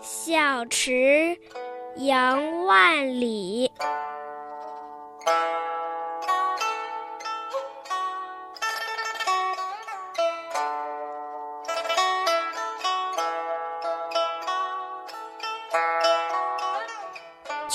小池杨万里。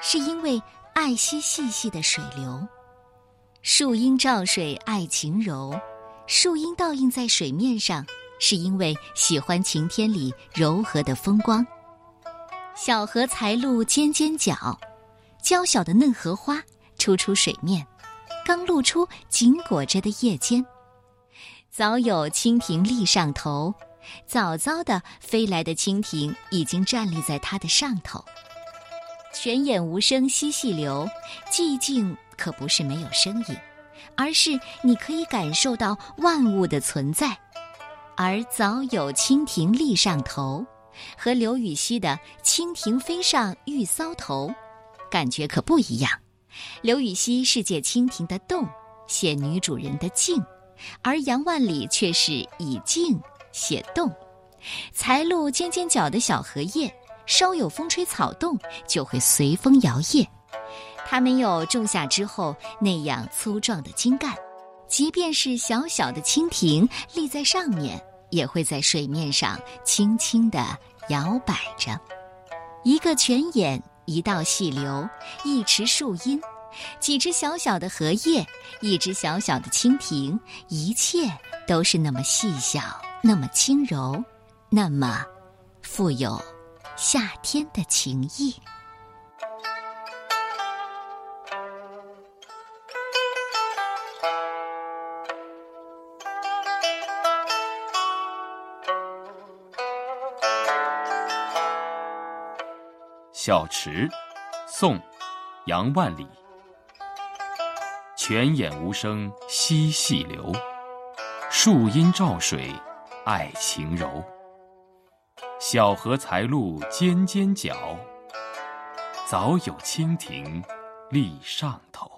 是因为爱惜细细的水流。树阴照水爱晴柔，树阴倒映在水面上。是因为喜欢晴天里柔和的风光。小荷才露尖尖角，娇小的嫩荷花初出水面，刚露出紧裹着的叶尖。早有蜻蜓立上头，早早的飞来的蜻蜓已经站立在它的上头。泉眼无声惜细流，寂静可不是没有声音，而是你可以感受到万物的存在。而早有蜻蜓立上头，和刘禹锡的“蜻蜓飞上玉搔头”，感觉可不一样。刘禹锡是借蜻蜓的动写女主人的静，而杨万里却是以静写动。才露尖尖角的小荷叶，稍有风吹草动，就会随风摇曳。它没有种下之后那样粗壮的茎干，即便是小小的蜻蜓立在上面。也会在水面上轻轻地摇摆着，一个泉眼，一道细流，一池树荫，几只小小的荷叶，一只小小的蜻蜓，一切都是那么细小，那么轻柔，那么富有夏天的情意。小池，宋，杨万里。泉眼无声惜细流，树阴照水爱晴柔。小荷才露尖尖角，早有蜻蜓立上头。